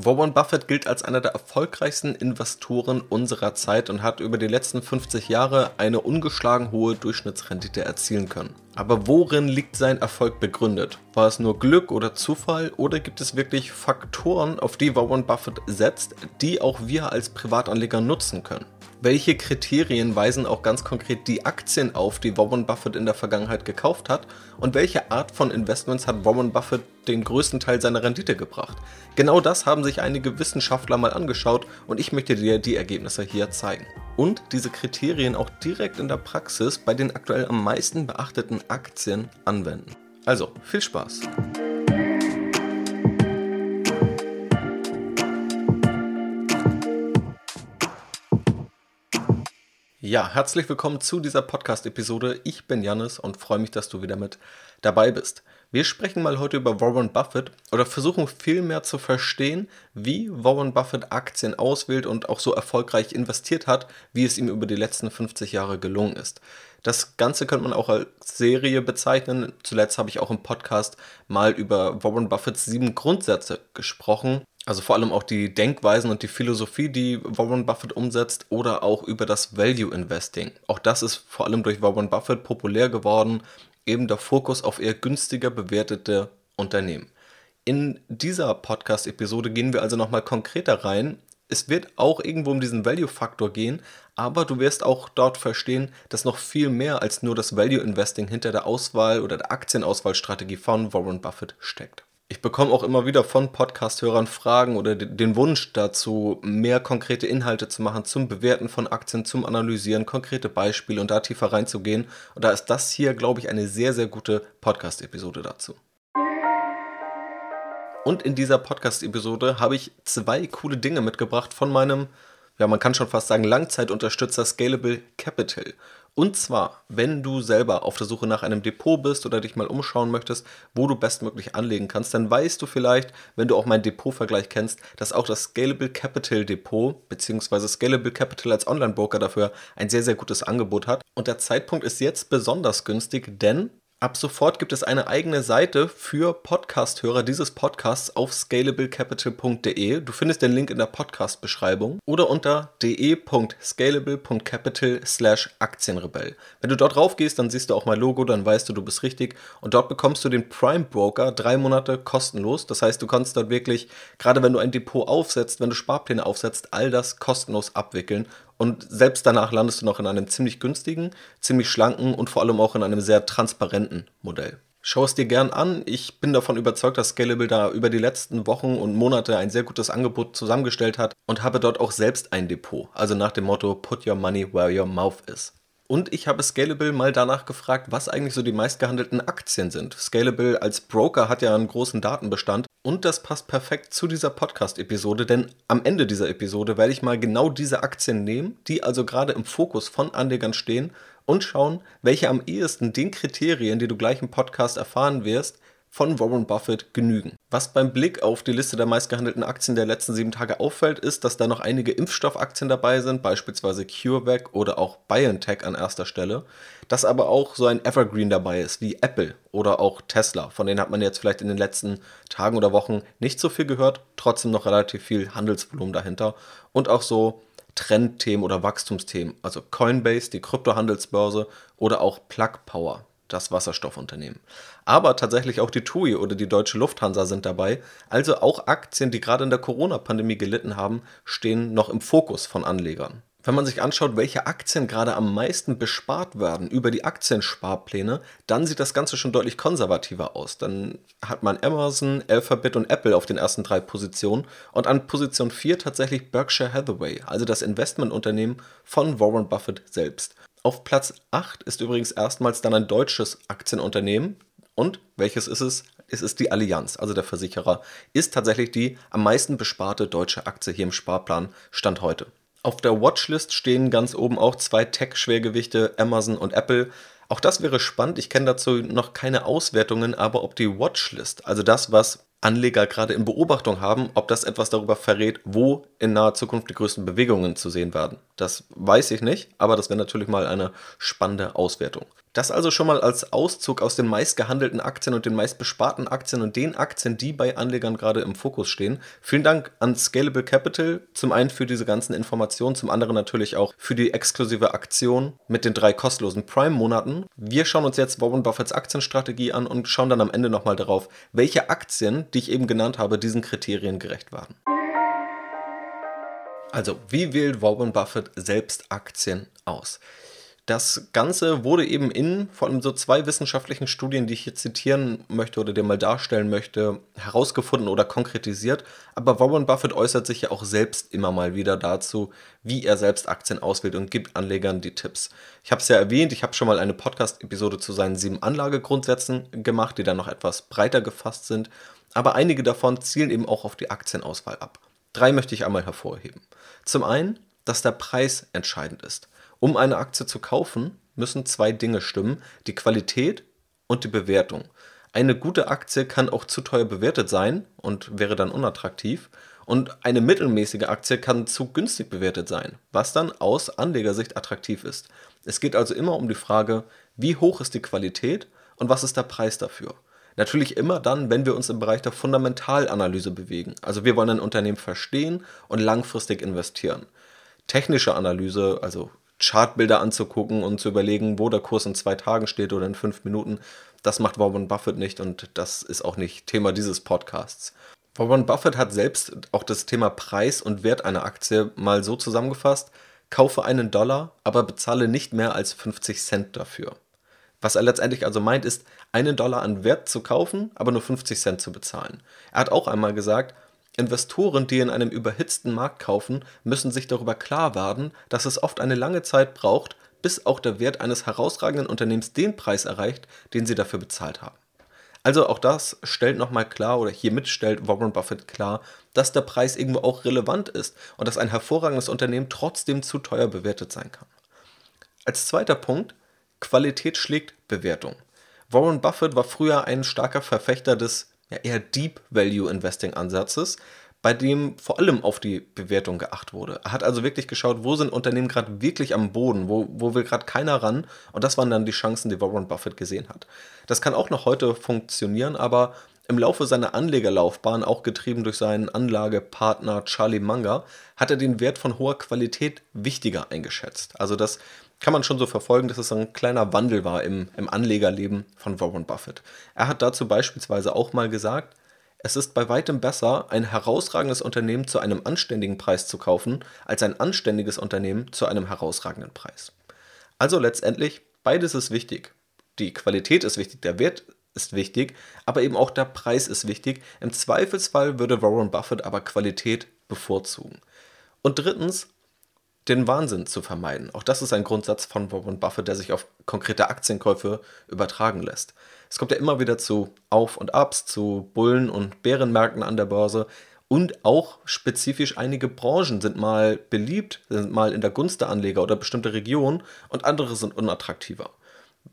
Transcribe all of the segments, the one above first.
Warren Buffett gilt als einer der erfolgreichsten Investoren unserer Zeit und hat über die letzten 50 Jahre eine ungeschlagen hohe Durchschnittsrendite erzielen können. Aber worin liegt sein Erfolg begründet? War es nur Glück oder Zufall oder gibt es wirklich Faktoren, auf die Warren Buffett setzt, die auch wir als Privatanleger nutzen können? Welche Kriterien weisen auch ganz konkret die Aktien auf, die Warren Buffett in der Vergangenheit gekauft hat? Und welche Art von Investments hat Warren Buffett den größten Teil seiner Rendite gebracht? Genau das haben sich einige Wissenschaftler mal angeschaut und ich möchte dir die Ergebnisse hier zeigen. Und diese Kriterien auch direkt in der Praxis bei den aktuell am meisten beachteten Aktien anwenden. Also, viel Spaß! Ja, herzlich willkommen zu dieser Podcast-Episode. Ich bin Jannis und freue mich, dass du wieder mit dabei bist. Wir sprechen mal heute über Warren Buffett oder versuchen vielmehr zu verstehen, wie Warren Buffett Aktien auswählt und auch so erfolgreich investiert hat, wie es ihm über die letzten 50 Jahre gelungen ist. Das Ganze könnte man auch als Serie bezeichnen. Zuletzt habe ich auch im Podcast mal über Warren Buffetts sieben Grundsätze gesprochen. Also vor allem auch die Denkweisen und die Philosophie, die Warren Buffett umsetzt, oder auch über das Value Investing. Auch das ist vor allem durch Warren Buffett populär geworden, eben der Fokus auf eher günstiger bewertete Unternehmen. In dieser Podcast-Episode gehen wir also nochmal konkreter rein. Es wird auch irgendwo um diesen Value-Faktor gehen, aber du wirst auch dort verstehen, dass noch viel mehr als nur das Value Investing hinter der Auswahl oder der Aktienauswahlstrategie von Warren Buffett steckt. Ich bekomme auch immer wieder von Podcast-Hörern Fragen oder den Wunsch dazu, mehr konkrete Inhalte zu machen zum Bewerten von Aktien, zum Analysieren, konkrete Beispiele und da tiefer reinzugehen. Und da ist das hier, glaube ich, eine sehr, sehr gute Podcast-Episode dazu. Und in dieser Podcast-Episode habe ich zwei coole Dinge mitgebracht von meinem, ja, man kann schon fast sagen, Langzeitunterstützer Scalable Capital. Und zwar, wenn du selber auf der Suche nach einem Depot bist oder dich mal umschauen möchtest, wo du bestmöglich anlegen kannst, dann weißt du vielleicht, wenn du auch meinen Depotvergleich kennst, dass auch das Scalable Capital Depot bzw. Scalable Capital als Online-Broker dafür ein sehr, sehr gutes Angebot hat. Und der Zeitpunkt ist jetzt besonders günstig, denn Ab sofort gibt es eine eigene Seite für Podcast-Hörer dieses Podcasts auf scalablecapital.de. Du findest den Link in der Podcast-Beschreibung oder unter de.scalable.capital slash Aktienrebell. Wenn du dort drauf gehst, dann siehst du auch mein Logo, dann weißt du, du bist richtig. Und dort bekommst du den Prime Broker drei Monate kostenlos. Das heißt, du kannst dort wirklich, gerade wenn du ein Depot aufsetzt, wenn du Sparpläne aufsetzt, all das kostenlos abwickeln und selbst danach landest du noch in einem ziemlich günstigen, ziemlich schlanken und vor allem auch in einem sehr transparenten Modell. Schau es dir gern an. Ich bin davon überzeugt, dass Scalable da über die letzten Wochen und Monate ein sehr gutes Angebot zusammengestellt hat und habe dort auch selbst ein Depot. Also nach dem Motto Put your money where your mouth is. Und ich habe Scalable mal danach gefragt, was eigentlich so die meistgehandelten Aktien sind. Scalable als Broker hat ja einen großen Datenbestand und das passt perfekt zu dieser Podcast-Episode, denn am Ende dieser Episode werde ich mal genau diese Aktien nehmen, die also gerade im Fokus von Anlegern stehen und schauen, welche am ehesten den Kriterien, die du gleich im Podcast erfahren wirst, von Warren Buffett genügen. Was beim Blick auf die Liste der meistgehandelten Aktien der letzten sieben Tage auffällt, ist, dass da noch einige Impfstoffaktien dabei sind, beispielsweise CureVac oder auch BioNTech an erster Stelle. Dass aber auch so ein Evergreen dabei ist, wie Apple oder auch Tesla. Von denen hat man jetzt vielleicht in den letzten Tagen oder Wochen nicht so viel gehört, trotzdem noch relativ viel Handelsvolumen dahinter. Und auch so Trendthemen oder Wachstumsthemen, also Coinbase, die Kryptohandelsbörse oder auch Plug Power, das Wasserstoffunternehmen. Aber tatsächlich auch die TUI oder die Deutsche Lufthansa sind dabei. Also auch Aktien, die gerade in der Corona-Pandemie gelitten haben, stehen noch im Fokus von Anlegern. Wenn man sich anschaut, welche Aktien gerade am meisten bespart werden über die Aktiensparpläne, dann sieht das Ganze schon deutlich konservativer aus. Dann hat man Amazon, Alphabet und Apple auf den ersten drei Positionen und an Position 4 tatsächlich Berkshire Hathaway, also das Investmentunternehmen von Warren Buffett selbst. Auf Platz 8 ist übrigens erstmals dann ein deutsches Aktienunternehmen. Und welches ist es? Es ist die Allianz, also der Versicherer, ist tatsächlich die am meisten besparte deutsche Aktie hier im Sparplan Stand heute. Auf der Watchlist stehen ganz oben auch zwei Tech-Schwergewichte, Amazon und Apple. Auch das wäre spannend. Ich kenne dazu noch keine Auswertungen, aber ob die Watchlist, also das, was Anleger gerade in Beobachtung haben, ob das etwas darüber verrät, wo in naher Zukunft die größten Bewegungen zu sehen werden. Das weiß ich nicht, aber das wäre natürlich mal eine spannende Auswertung. Das also schon mal als Auszug aus den meistgehandelten Aktien und den meistbesparten Aktien und den Aktien, die bei Anlegern gerade im Fokus stehen. Vielen Dank an Scalable Capital, zum einen für diese ganzen Informationen, zum anderen natürlich auch für die exklusive Aktion mit den drei kostenlosen Prime-Monaten. Wir schauen uns jetzt Warren Buffetts Aktienstrategie an und schauen dann am Ende nochmal darauf, welche Aktien, die ich eben genannt habe, diesen Kriterien gerecht waren. Also, wie wählt Warren Buffett selbst Aktien aus? Das Ganze wurde eben in vor allem so zwei wissenschaftlichen Studien, die ich hier zitieren möchte oder dir mal darstellen möchte, herausgefunden oder konkretisiert. Aber Warren Buffett äußert sich ja auch selbst immer mal wieder dazu, wie er selbst Aktien auswählt und gibt Anlegern die Tipps. Ich habe es ja erwähnt, ich habe schon mal eine Podcast-Episode zu seinen sieben Anlagegrundsätzen gemacht, die dann noch etwas breiter gefasst sind. Aber einige davon zielen eben auch auf die Aktienauswahl ab. Drei möchte ich einmal hervorheben. Zum einen, dass der Preis entscheidend ist. Um eine Aktie zu kaufen, müssen zwei Dinge stimmen, die Qualität und die Bewertung. Eine gute Aktie kann auch zu teuer bewertet sein und wäre dann unattraktiv. Und eine mittelmäßige Aktie kann zu günstig bewertet sein, was dann aus Anlegersicht attraktiv ist. Es geht also immer um die Frage, wie hoch ist die Qualität und was ist der Preis dafür. Natürlich immer dann, wenn wir uns im Bereich der Fundamentalanalyse bewegen. Also wir wollen ein Unternehmen verstehen und langfristig investieren. Technische Analyse, also Chartbilder anzugucken und zu überlegen, wo der Kurs in zwei Tagen steht oder in fünf Minuten. Das macht Warren Buffett nicht und das ist auch nicht Thema dieses Podcasts. Warren Buffett hat selbst auch das Thema Preis und Wert einer Aktie mal so zusammengefasst, kaufe einen Dollar, aber bezahle nicht mehr als 50 Cent dafür. Was er letztendlich also meint, ist, einen Dollar an Wert zu kaufen, aber nur 50 Cent zu bezahlen. Er hat auch einmal gesagt, Investoren, die in einem überhitzten Markt kaufen, müssen sich darüber klar werden, dass es oft eine lange Zeit braucht, bis auch der Wert eines herausragenden Unternehmens den Preis erreicht, den sie dafür bezahlt haben. Also auch das stellt nochmal klar oder hiermit stellt Warren Buffett klar, dass der Preis irgendwo auch relevant ist und dass ein hervorragendes Unternehmen trotzdem zu teuer bewertet sein kann. Als zweiter Punkt, Qualität schlägt Bewertung. Warren Buffett war früher ein starker Verfechter des ja, eher Deep Value Investing Ansatzes, bei dem vor allem auf die Bewertung geachtet wurde. Er hat also wirklich geschaut, wo sind Unternehmen gerade wirklich am Boden, wo, wo will gerade keiner ran und das waren dann die Chancen, die Warren Buffett gesehen hat. Das kann auch noch heute funktionieren, aber im Laufe seiner Anlegerlaufbahn, auch getrieben durch seinen Anlagepartner Charlie Munger, hat er den Wert von hoher Qualität wichtiger eingeschätzt. Also das kann man schon so verfolgen, dass es ein kleiner Wandel war im, im Anlegerleben von Warren Buffett. Er hat dazu beispielsweise auch mal gesagt, es ist bei weitem besser, ein herausragendes Unternehmen zu einem anständigen Preis zu kaufen, als ein anständiges Unternehmen zu einem herausragenden Preis. Also letztendlich, beides ist wichtig. Die Qualität ist wichtig, der Wert ist wichtig, aber eben auch der Preis ist wichtig. Im Zweifelsfall würde Warren Buffett aber Qualität bevorzugen. Und drittens, den Wahnsinn zu vermeiden. Auch das ist ein Grundsatz von Warren Buffett, der sich auf konkrete Aktienkäufe übertragen lässt. Es kommt ja immer wieder zu Auf- und Abs, zu Bullen- und Bärenmärkten an der Börse. Und auch spezifisch einige Branchen sind mal beliebt, sind mal in der Gunst der Anleger oder bestimmte Regionen und andere sind unattraktiver.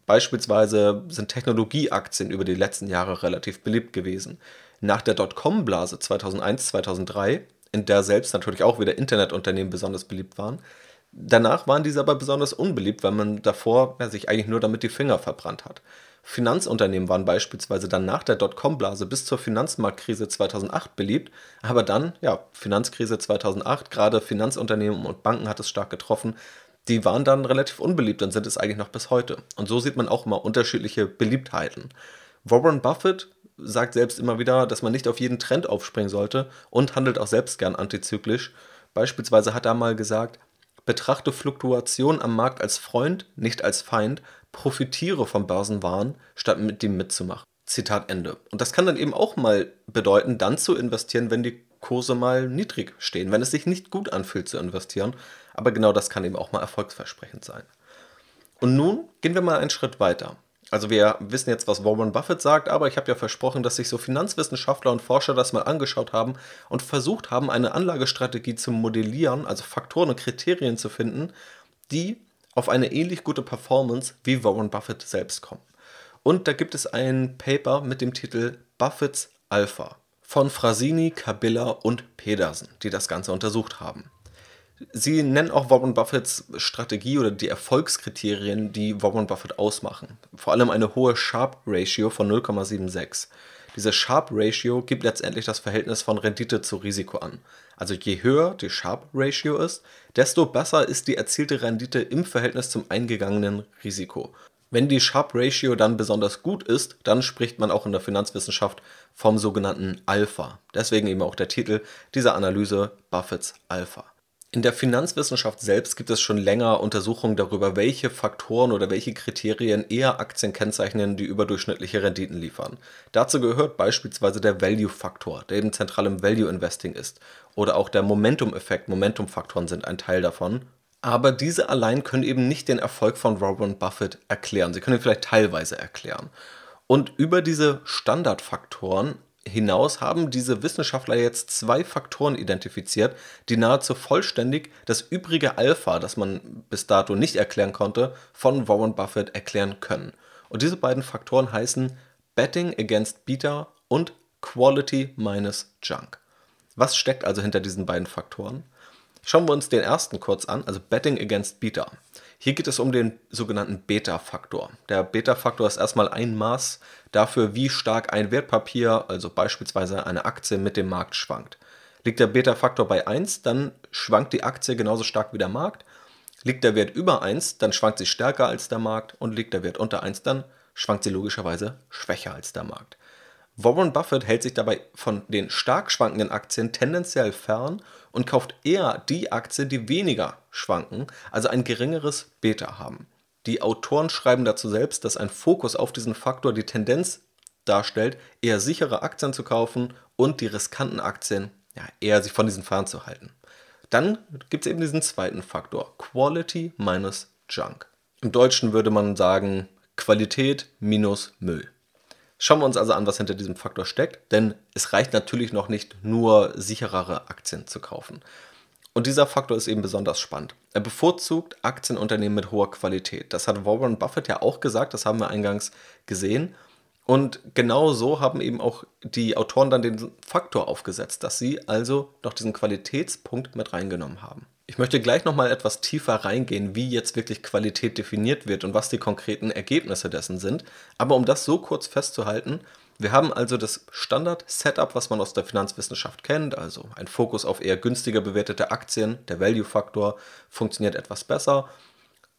Beispielsweise sind Technologieaktien über die letzten Jahre relativ beliebt gewesen. Nach der Dotcom-Blase 2001, 2003 in der selbst natürlich auch wieder Internetunternehmen besonders beliebt waren. Danach waren diese aber besonders unbeliebt, weil man davor ja, sich eigentlich nur damit die Finger verbrannt hat. Finanzunternehmen waren beispielsweise dann nach der Dotcom-Blase bis zur Finanzmarktkrise 2008 beliebt, aber dann, ja, Finanzkrise 2008, gerade Finanzunternehmen und Banken hat es stark getroffen, die waren dann relativ unbeliebt und sind es eigentlich noch bis heute. Und so sieht man auch mal unterschiedliche Beliebtheiten. Warren Buffett sagt selbst immer wieder, dass man nicht auf jeden Trend aufspringen sollte und handelt auch selbst gern antizyklisch. Beispielsweise hat er mal gesagt, betrachte Fluktuation am Markt als Freund, nicht als Feind, profitiere vom Börsenwahn, statt mit dem mitzumachen. Zitat Ende. Und das kann dann eben auch mal bedeuten, dann zu investieren, wenn die Kurse mal niedrig stehen, wenn es sich nicht gut anfühlt zu investieren. Aber genau das kann eben auch mal erfolgsversprechend sein. Und nun gehen wir mal einen Schritt weiter. Also wir wissen jetzt, was Warren Buffett sagt, aber ich habe ja versprochen, dass sich so Finanzwissenschaftler und Forscher das mal angeschaut haben und versucht haben, eine Anlagestrategie zu modellieren, also Faktoren und Kriterien zu finden, die auf eine ähnlich gute Performance wie Warren Buffett selbst kommen. Und da gibt es ein Paper mit dem Titel Buffett's Alpha von Frasini, Kabila und Pedersen, die das Ganze untersucht haben. Sie nennen auch Warren Buffetts Strategie oder die Erfolgskriterien, die Warren Buffett ausmachen. Vor allem eine hohe Sharp Ratio von 0,76. Diese Sharp Ratio gibt letztendlich das Verhältnis von Rendite zu Risiko an. Also je höher die Sharp Ratio ist, desto besser ist die erzielte Rendite im Verhältnis zum eingegangenen Risiko. Wenn die Sharp Ratio dann besonders gut ist, dann spricht man auch in der Finanzwissenschaft vom sogenannten Alpha. Deswegen eben auch der Titel dieser Analyse Buffets Alpha. In der Finanzwissenschaft selbst gibt es schon länger Untersuchungen darüber, welche Faktoren oder welche Kriterien eher Aktien kennzeichnen, die überdurchschnittliche Renditen liefern. Dazu gehört beispielsweise der Value-Faktor, der eben zentral im Value-Investing ist. Oder auch der Momentum-Effekt, Momentum-Faktoren sind ein Teil davon. Aber diese allein können eben nicht den Erfolg von Warren Buffett erklären. Sie können ihn vielleicht teilweise erklären. Und über diese Standardfaktoren hinaus haben diese Wissenschaftler jetzt zwei Faktoren identifiziert, die nahezu vollständig das übrige Alpha, das man bis dato nicht erklären konnte, von Warren Buffett erklären können. Und diese beiden Faktoren heißen Betting against Beta und Quality minus Junk. Was steckt also hinter diesen beiden Faktoren? Schauen wir uns den ersten kurz an, also Betting against Beta. Hier geht es um den sogenannten Beta-Faktor. Der Beta-Faktor ist erstmal ein Maß dafür, wie stark ein Wertpapier, also beispielsweise eine Aktie, mit dem Markt schwankt. Liegt der Beta-Faktor bei 1, dann schwankt die Aktie genauso stark wie der Markt. Liegt der Wert über 1, dann schwankt sie stärker als der Markt und liegt der Wert unter 1, dann schwankt sie logischerweise schwächer als der Markt. Warren Buffett hält sich dabei von den stark schwankenden Aktien tendenziell fern und kauft eher die Aktien, die weniger schwanken, also ein geringeres Beta haben. Die Autoren schreiben dazu selbst, dass ein Fokus auf diesen Faktor die Tendenz darstellt, eher sichere Aktien zu kaufen und die riskanten Aktien ja, eher sich von diesen fernzuhalten. Dann gibt es eben diesen zweiten Faktor, Quality minus Junk. Im Deutschen würde man sagen Qualität minus Müll. Schauen wir uns also an, was hinter diesem Faktor steckt, denn es reicht natürlich noch nicht nur sicherere Aktien zu kaufen. Und dieser Faktor ist eben besonders spannend. Er bevorzugt Aktienunternehmen mit hoher Qualität. Das hat Warren Buffett ja auch gesagt, das haben wir eingangs gesehen. Und genau so haben eben auch die Autoren dann den Faktor aufgesetzt, dass sie also noch diesen Qualitätspunkt mit reingenommen haben. Ich möchte gleich nochmal etwas tiefer reingehen, wie jetzt wirklich Qualität definiert wird und was die konkreten Ergebnisse dessen sind. Aber um das so kurz festzuhalten, wir haben also das Standard-Setup, was man aus der Finanzwissenschaft kennt, also ein Fokus auf eher günstiger bewertete Aktien, der Value-Faktor funktioniert etwas besser.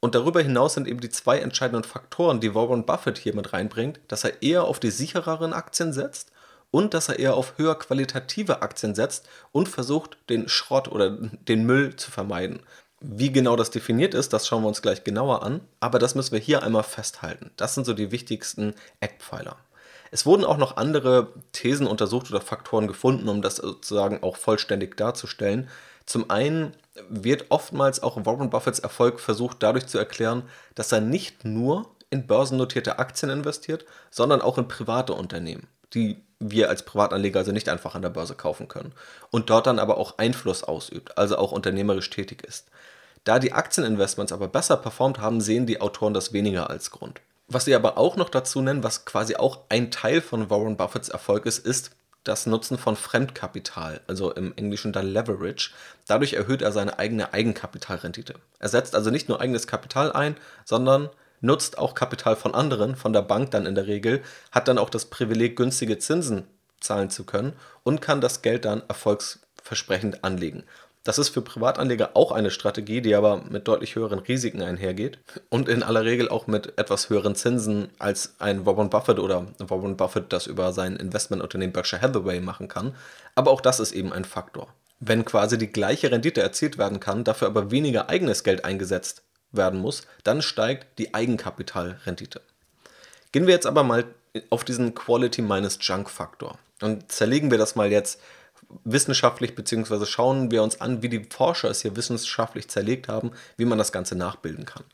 Und darüber hinaus sind eben die zwei entscheidenden Faktoren, die Warren Buffett hier mit reinbringt, dass er eher auf die sichereren Aktien setzt und dass er eher auf höher qualitative Aktien setzt und versucht, den Schrott oder den Müll zu vermeiden. Wie genau das definiert ist, das schauen wir uns gleich genauer an, aber das müssen wir hier einmal festhalten. Das sind so die wichtigsten Eckpfeiler. Es wurden auch noch andere Thesen untersucht oder Faktoren gefunden, um das sozusagen auch vollständig darzustellen. Zum einen wird oftmals auch Warren Buffetts Erfolg versucht dadurch zu erklären, dass er nicht nur in börsennotierte Aktien investiert, sondern auch in private Unternehmen, die wir als Privatanleger also nicht einfach an der Börse kaufen können und dort dann aber auch Einfluss ausübt, also auch unternehmerisch tätig ist. Da die Aktieninvestments aber besser performt haben, sehen die Autoren das weniger als Grund. Was sie aber auch noch dazu nennen, was quasi auch ein Teil von Warren Buffetts Erfolg ist, ist das Nutzen von Fremdkapital, also im Englischen dann Leverage. Dadurch erhöht er seine eigene Eigenkapitalrendite. Er setzt also nicht nur eigenes Kapital ein, sondern nutzt auch Kapital von anderen, von der Bank dann in der Regel, hat dann auch das Privileg, günstige Zinsen zahlen zu können und kann das Geld dann erfolgsversprechend anlegen. Das ist für Privatanleger auch eine Strategie, die aber mit deutlich höheren Risiken einhergeht und in aller Regel auch mit etwas höheren Zinsen als ein Warren Buffett oder Warren Buffett das über sein Investmentunternehmen Berkshire Hathaway machen kann. Aber auch das ist eben ein Faktor. Wenn quasi die gleiche Rendite erzielt werden kann, dafür aber weniger eigenes Geld eingesetzt werden muss, dann steigt die Eigenkapitalrendite. Gehen wir jetzt aber mal auf diesen Quality minus Junk Faktor und zerlegen wir das mal jetzt wissenschaftlich, beziehungsweise schauen wir uns an, wie die Forscher es hier wissenschaftlich zerlegt haben, wie man das Ganze nachbilden kann.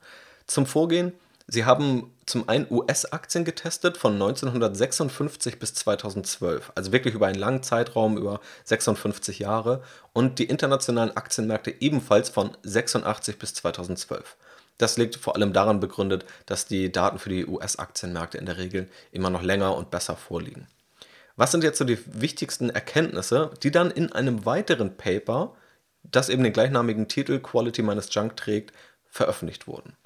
Zum Vorgehen, sie haben zum einen US-Aktien getestet von 1956 bis 2012, also wirklich über einen langen Zeitraum, über 56 Jahre, und die internationalen Aktienmärkte ebenfalls von 86 bis 2012. Das liegt vor allem daran begründet, dass die Daten für die US-Aktienmärkte in der Regel immer noch länger und besser vorliegen. Was sind jetzt so die wichtigsten Erkenntnisse, die dann in einem weiteren Paper das eben den gleichnamigen Titel Quality minus Junk trägt, veröffentlicht wurden.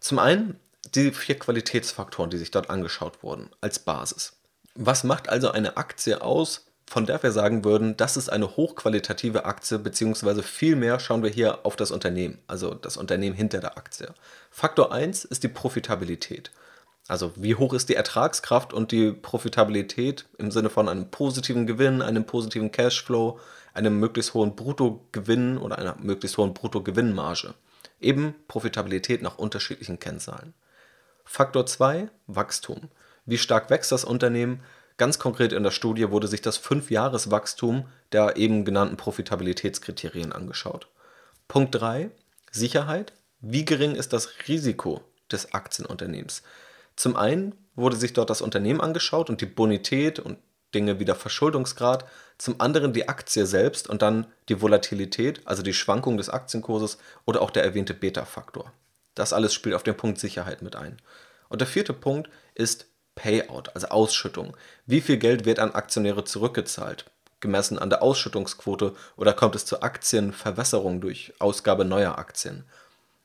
Zum einen die vier Qualitätsfaktoren, die sich dort angeschaut wurden, als Basis. Was macht also eine Aktie aus, von der wir sagen würden, das ist eine hochqualitative Aktie, beziehungsweise vielmehr schauen wir hier auf das Unternehmen, also das Unternehmen hinter der Aktie. Faktor 1 ist die Profitabilität. Also wie hoch ist die Ertragskraft und die Profitabilität im Sinne von einem positiven Gewinn, einem positiven Cashflow, einem möglichst hohen Bruttogewinn oder einer möglichst hohen Bruttogewinnmarge. Eben Profitabilität nach unterschiedlichen Kennzahlen. Faktor 2, Wachstum. Wie stark wächst das Unternehmen? Ganz konkret in der Studie wurde sich das 5-Jahres-Wachstum der eben genannten Profitabilitätskriterien angeschaut. Punkt 3, Sicherheit. Wie gering ist das Risiko des Aktienunternehmens? Zum einen wurde sich dort das Unternehmen angeschaut und die Bonität und Dinge wie der Verschuldungsgrad, zum anderen die Aktie selbst und dann die Volatilität, also die Schwankung des Aktienkurses oder auch der erwähnte Beta-Faktor. Das alles spielt auf den Punkt Sicherheit mit ein. Und der vierte Punkt ist Payout, also Ausschüttung. Wie viel Geld wird an Aktionäre zurückgezahlt? Gemessen an der Ausschüttungsquote oder kommt es zur Aktienverwässerung durch Ausgabe neuer Aktien?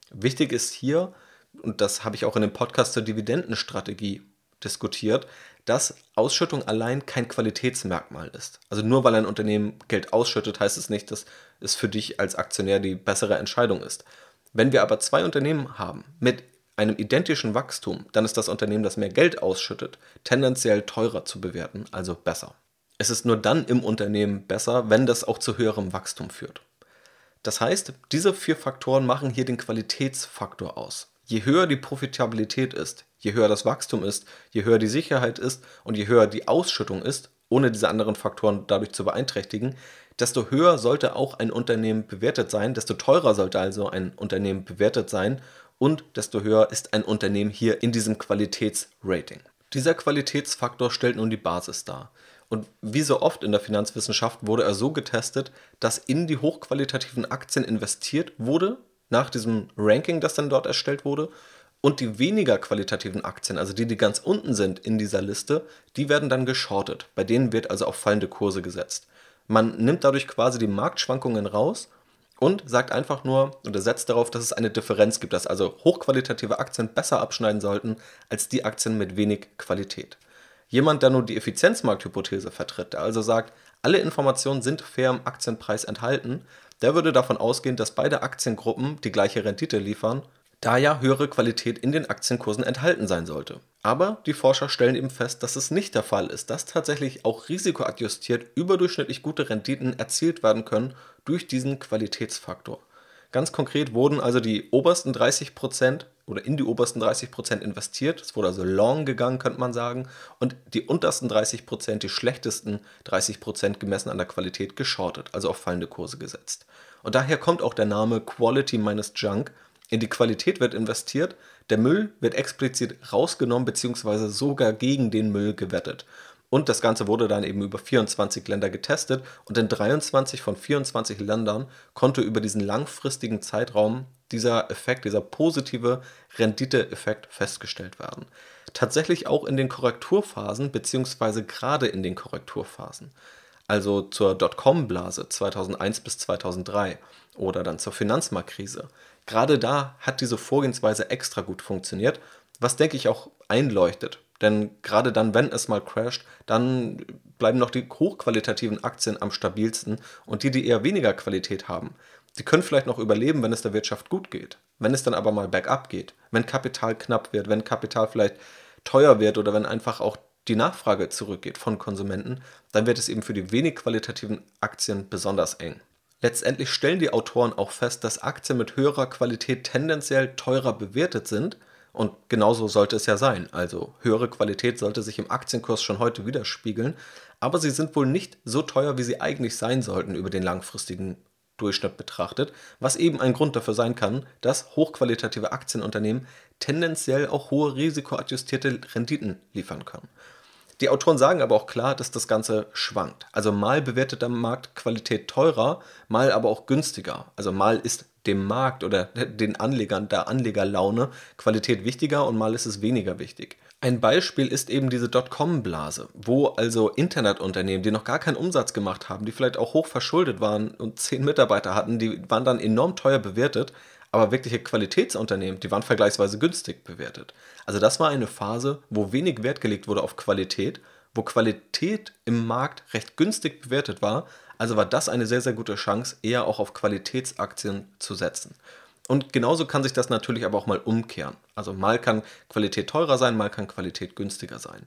Wichtig ist hier, und das habe ich auch in dem Podcast zur Dividendenstrategie diskutiert, dass Ausschüttung allein kein Qualitätsmerkmal ist. Also nur weil ein Unternehmen Geld ausschüttet, heißt es nicht, dass es für dich als Aktionär die bessere Entscheidung ist. Wenn wir aber zwei Unternehmen haben mit einem identischen Wachstum, dann ist das Unternehmen, das mehr Geld ausschüttet, tendenziell teurer zu bewerten, also besser. Es ist nur dann im Unternehmen besser, wenn das auch zu höherem Wachstum führt. Das heißt, diese vier Faktoren machen hier den Qualitätsfaktor aus. Je höher die Profitabilität ist, je höher das Wachstum ist, je höher die Sicherheit ist und je höher die Ausschüttung ist, ohne diese anderen Faktoren dadurch zu beeinträchtigen, desto höher sollte auch ein Unternehmen bewertet sein, desto teurer sollte also ein Unternehmen bewertet sein und desto höher ist ein Unternehmen hier in diesem Qualitätsrating. Dieser Qualitätsfaktor stellt nun die Basis dar. Und wie so oft in der Finanzwissenschaft wurde er so getestet, dass in die hochqualitativen Aktien investiert wurde, nach diesem Ranking, das dann dort erstellt wurde. Und die weniger qualitativen Aktien, also die, die ganz unten sind in dieser Liste, die werden dann geschortet. Bei denen wird also auf fallende Kurse gesetzt. Man nimmt dadurch quasi die Marktschwankungen raus und sagt einfach nur oder setzt darauf, dass es eine Differenz gibt, dass also hochqualitative Aktien besser abschneiden sollten als die Aktien mit wenig Qualität. Jemand, der nur die Effizienzmarkthypothese vertritt, der also sagt, alle Informationen sind fair im Aktienpreis enthalten, der würde davon ausgehen, dass beide Aktiengruppen die gleiche Rendite liefern, da ja höhere Qualität in den Aktienkursen enthalten sein sollte. Aber die Forscher stellen eben fest, dass es nicht der Fall ist, dass tatsächlich auch risikoadjustiert überdurchschnittlich gute Renditen erzielt werden können durch diesen Qualitätsfaktor. Ganz konkret wurden also die obersten 30% oder in die obersten 30% investiert. Es wurde also long gegangen, könnte man sagen. Und die untersten 30%, die schlechtesten 30% gemessen an der Qualität geschortet, also auf fallende Kurse gesetzt. Und daher kommt auch der Name Quality minus Junk, in die Qualität wird investiert, der Müll wird explizit rausgenommen bzw. sogar gegen den Müll gewettet. Und das Ganze wurde dann eben über 24 Länder getestet und in 23 von 24 Ländern konnte über diesen langfristigen Zeitraum dieser Effekt, dieser positive Renditeeffekt festgestellt werden. Tatsächlich auch in den Korrekturphasen bzw. gerade in den Korrekturphasen. Also zur Dotcom-Blase 2001 bis 2003 oder dann zur Finanzmarktkrise. Gerade da hat diese Vorgehensweise extra gut funktioniert, was denke ich auch einleuchtet. Denn gerade dann, wenn es mal crasht, dann bleiben noch die hochqualitativen Aktien am stabilsten und die, die eher weniger Qualität haben, die können vielleicht noch überleben, wenn es der Wirtschaft gut geht. Wenn es dann aber mal bergab geht, wenn Kapital knapp wird, wenn Kapital vielleicht teuer wird oder wenn einfach auch die Nachfrage zurückgeht von Konsumenten, dann wird es eben für die wenig qualitativen Aktien besonders eng. Letztendlich stellen die Autoren auch fest, dass Aktien mit höherer Qualität tendenziell teurer bewertet sind. Und genauso sollte es ja sein. Also höhere Qualität sollte sich im Aktienkurs schon heute widerspiegeln. Aber sie sind wohl nicht so teuer, wie sie eigentlich sein sollten über den langfristigen Durchschnitt betrachtet, was eben ein Grund dafür sein kann, dass hochqualitative Aktienunternehmen tendenziell auch hohe risikoadjustierte Renditen liefern können. Die Autoren sagen aber auch klar, dass das Ganze schwankt. Also mal bewertet der Markt Qualität teurer, mal aber auch günstiger. Also mal ist dem Markt oder den Anlegern, der Anlegerlaune Qualität wichtiger und mal ist es weniger wichtig. Ein Beispiel ist eben diese Dotcom-Blase, wo also Internetunternehmen, die noch gar keinen Umsatz gemacht haben, die vielleicht auch hoch verschuldet waren und zehn Mitarbeiter hatten, die waren dann enorm teuer bewertet, aber wirkliche Qualitätsunternehmen, die waren vergleichsweise günstig bewertet. Also das war eine Phase, wo wenig Wert gelegt wurde auf Qualität, wo Qualität im Markt recht günstig bewertet war, also war das eine sehr, sehr gute Chance, eher auch auf Qualitätsaktien zu setzen. Und genauso kann sich das natürlich aber auch mal umkehren. Also mal kann Qualität teurer sein, mal kann Qualität günstiger sein.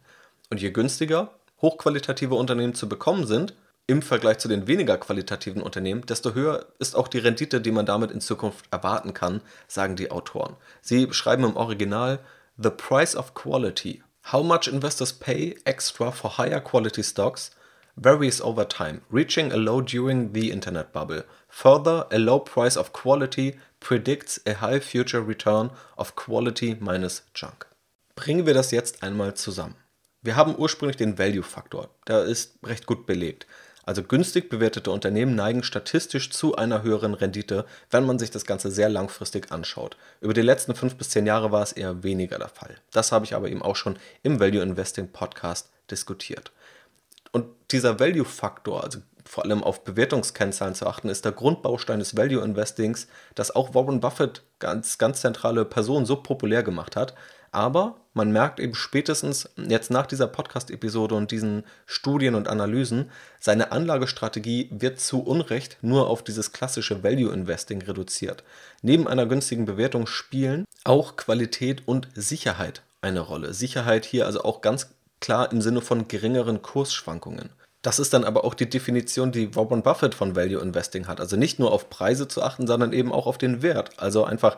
Und je günstiger hochqualitative Unternehmen zu bekommen sind, im Vergleich zu den weniger qualitativen Unternehmen, desto höher ist auch die Rendite, die man damit in Zukunft erwarten kann, sagen die Autoren. Sie schreiben im Original The price of quality. How much investors pay extra for higher quality stocks varies over time, reaching a low during the internet bubble. Further, a low price of quality predicts a high future return of quality minus junk. Bringen wir das jetzt einmal zusammen. Wir haben ursprünglich den Value-Faktor, der ist recht gut belegt. Also günstig bewertete Unternehmen neigen statistisch zu einer höheren Rendite, wenn man sich das Ganze sehr langfristig anschaut. Über die letzten fünf bis zehn Jahre war es eher weniger der Fall. Das habe ich aber eben auch schon im Value Investing Podcast diskutiert. Und dieser Value-Faktor, also vor allem auf Bewertungskennzahlen zu achten, ist der Grundbaustein des Value Investings, das auch Warren Buffett ganz, ganz zentrale Person so populär gemacht hat. Aber man merkt eben spätestens jetzt nach dieser Podcast-Episode und diesen Studien und Analysen, seine Anlagestrategie wird zu Unrecht nur auf dieses klassische Value Investing reduziert. Neben einer günstigen Bewertung spielen auch Qualität und Sicherheit eine Rolle. Sicherheit hier also auch ganz klar im Sinne von geringeren Kursschwankungen. Das ist dann aber auch die Definition, die Warren Buffett von Value Investing hat. Also nicht nur auf Preise zu achten, sondern eben auch auf den Wert. Also einfach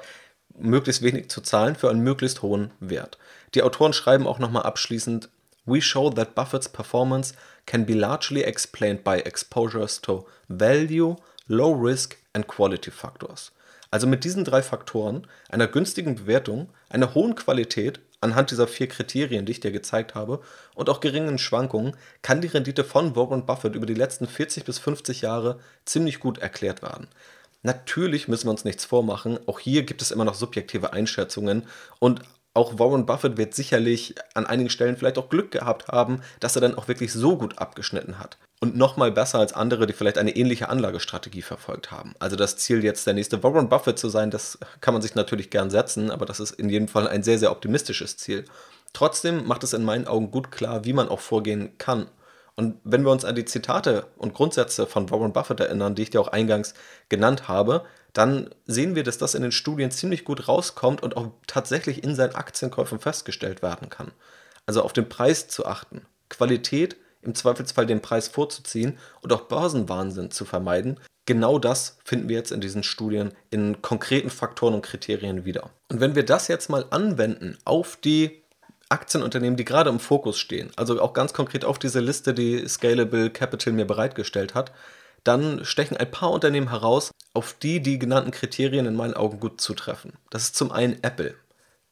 möglichst wenig zu zahlen für einen möglichst hohen Wert. Die Autoren schreiben auch nochmal abschließend, We show that Buffett's performance can be largely explained by exposures to value, low risk and quality factors. Also mit diesen drei Faktoren, einer günstigen Bewertung, einer hohen Qualität Anhand dieser vier Kriterien, die ich dir gezeigt habe, und auch geringen Schwankungen, kann die Rendite von Warren Buffett über die letzten 40 bis 50 Jahre ziemlich gut erklärt werden. Natürlich müssen wir uns nichts vormachen, auch hier gibt es immer noch subjektive Einschätzungen und auch Warren Buffett wird sicherlich an einigen Stellen vielleicht auch Glück gehabt haben, dass er dann auch wirklich so gut abgeschnitten hat und nochmal besser als andere, die vielleicht eine ähnliche Anlagestrategie verfolgt haben. Also das Ziel jetzt der nächste Warren Buffett zu sein, das kann man sich natürlich gern setzen, aber das ist in jedem Fall ein sehr, sehr optimistisches Ziel. Trotzdem macht es in meinen Augen gut klar, wie man auch vorgehen kann. Und wenn wir uns an die Zitate und Grundsätze von Warren Buffett erinnern, die ich dir auch eingangs genannt habe, dann sehen wir, dass das in den Studien ziemlich gut rauskommt und auch tatsächlich in seinen Aktienkäufen festgestellt werden kann. Also auf den Preis zu achten. Qualität im Zweifelsfall den Preis vorzuziehen und auch Börsenwahnsinn zu vermeiden. Genau das finden wir jetzt in diesen Studien in konkreten Faktoren und Kriterien wieder. Und wenn wir das jetzt mal anwenden auf die Aktienunternehmen, die gerade im Fokus stehen, also auch ganz konkret auf diese Liste, die Scalable Capital mir bereitgestellt hat, dann stechen ein paar Unternehmen heraus, auf die die genannten Kriterien in meinen Augen gut zutreffen. Das ist zum einen Apple.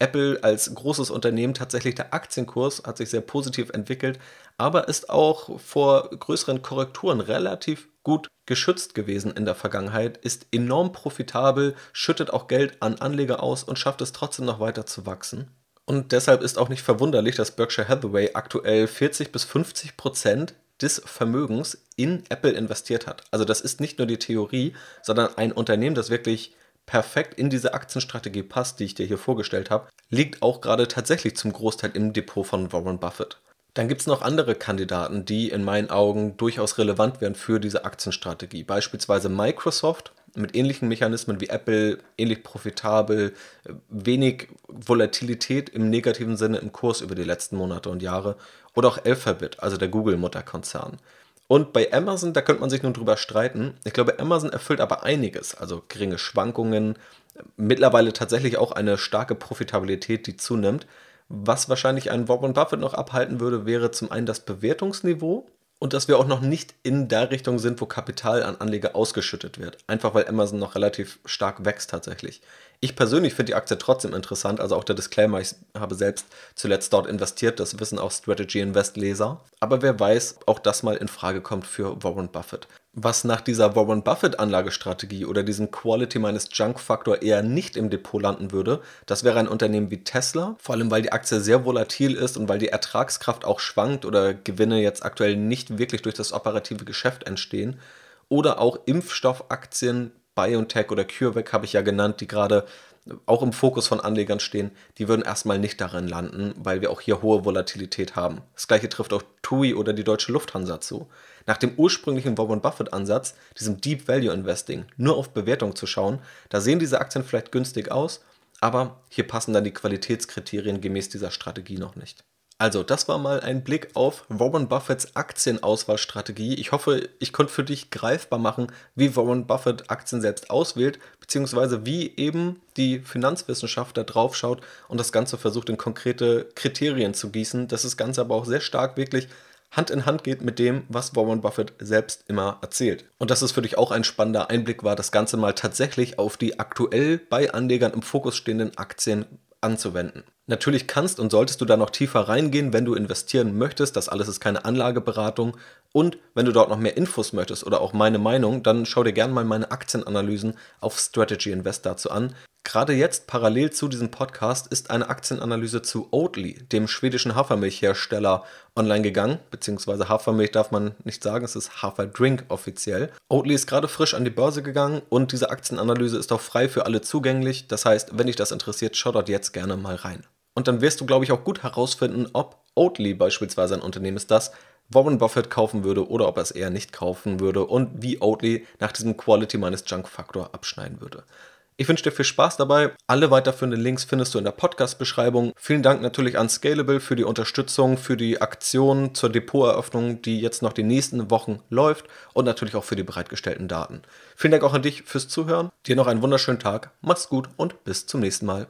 Apple als großes Unternehmen tatsächlich der Aktienkurs hat sich sehr positiv entwickelt, aber ist auch vor größeren Korrekturen relativ gut geschützt gewesen in der Vergangenheit, ist enorm profitabel, schüttet auch Geld an Anleger aus und schafft es trotzdem noch weiter zu wachsen. Und deshalb ist auch nicht verwunderlich, dass Berkshire Hathaway aktuell 40 bis 50 Prozent des Vermögens in Apple investiert hat. Also das ist nicht nur die Theorie, sondern ein Unternehmen, das wirklich perfekt in diese Aktienstrategie passt, die ich dir hier vorgestellt habe, liegt auch gerade tatsächlich zum Großteil im Depot von Warren Buffett. Dann gibt es noch andere Kandidaten, die in meinen Augen durchaus relevant wären für diese Aktienstrategie. Beispielsweise Microsoft mit ähnlichen Mechanismen wie Apple, ähnlich profitabel, wenig Volatilität im negativen Sinne im Kurs über die letzten Monate und Jahre. Oder auch Alphabet, also der Google-Mutterkonzern. Und bei Amazon, da könnte man sich nun drüber streiten. Ich glaube, Amazon erfüllt aber einiges. Also geringe Schwankungen, mittlerweile tatsächlich auch eine starke Profitabilität, die zunimmt. Was wahrscheinlich einen Warren Buffett noch abhalten würde, wäre zum einen das Bewertungsniveau und dass wir auch noch nicht in der Richtung sind, wo Kapital an Anleger ausgeschüttet wird. Einfach weil Amazon noch relativ stark wächst tatsächlich. Ich persönlich finde die Aktie trotzdem interessant, also auch der Disclaimer, ich habe selbst zuletzt dort investiert, das wissen auch Strategy Invest Leser. Aber wer weiß, auch das mal in Frage kommt für Warren Buffett. Was nach dieser Warren Buffett Anlagestrategie oder diesem Quality minus Junk Faktor eher nicht im Depot landen würde, das wäre ein Unternehmen wie Tesla, vor allem weil die Aktie sehr volatil ist und weil die Ertragskraft auch schwankt oder Gewinne jetzt aktuell nicht wirklich durch das operative Geschäft entstehen. Oder auch Impfstoffaktien BioNTech oder CureVac habe ich ja genannt, die gerade auch im Fokus von Anlegern stehen, die würden erstmal nicht darin landen, weil wir auch hier hohe Volatilität haben. Das gleiche trifft auch TUI oder die deutsche Lufthansa zu. Nach dem ursprünglichen Warren Buffett Ansatz, diesem Deep Value Investing, nur auf Bewertung zu schauen, da sehen diese Aktien vielleicht günstig aus, aber hier passen dann die Qualitätskriterien gemäß dieser Strategie noch nicht. Also, das war mal ein Blick auf Warren Buffetts Aktienauswahlstrategie. Ich hoffe, ich konnte für dich greifbar machen, wie Warren Buffett Aktien selbst auswählt, beziehungsweise wie eben die Finanzwissenschaft da drauf schaut und das Ganze versucht in konkrete Kriterien zu gießen, dass das Ganze aber auch sehr stark wirklich Hand in Hand geht mit dem, was Warren Buffett selbst immer erzählt. Und dass es für dich auch ein spannender Einblick war, das Ganze mal tatsächlich auf die aktuell bei Anlegern im Fokus stehenden Aktien anzuwenden. Natürlich kannst und solltest du da noch tiefer reingehen, wenn du investieren möchtest. Das alles ist keine Anlageberatung. Und wenn du dort noch mehr Infos möchtest oder auch meine Meinung, dann schau dir gerne mal meine Aktienanalysen auf Strategy Invest dazu an. Gerade jetzt, parallel zu diesem Podcast, ist eine Aktienanalyse zu Oatly, dem schwedischen Hafermilchhersteller, online gegangen. Beziehungsweise Hafermilch darf man nicht sagen, es ist Haferdrink offiziell. Oatly ist gerade frisch an die Börse gegangen und diese Aktienanalyse ist auch frei für alle zugänglich. Das heißt, wenn dich das interessiert, schau dort jetzt gerne mal rein. Und dann wirst du, glaube ich, auch gut herausfinden, ob Oatly beispielsweise ein Unternehmen ist, das Warren Buffett kaufen würde oder ob er es eher nicht kaufen würde und wie Oatly nach diesem Quality minus Junk Faktor abschneiden würde. Ich wünsche dir viel Spaß dabei. Alle weiterführenden Links findest du in der Podcast-Beschreibung. Vielen Dank natürlich an Scalable für die Unterstützung, für die Aktion zur Depoteröffnung, die jetzt noch die nächsten Wochen läuft und natürlich auch für die bereitgestellten Daten. Vielen Dank auch an dich fürs Zuhören. Dir noch einen wunderschönen Tag. Mach's gut und bis zum nächsten Mal.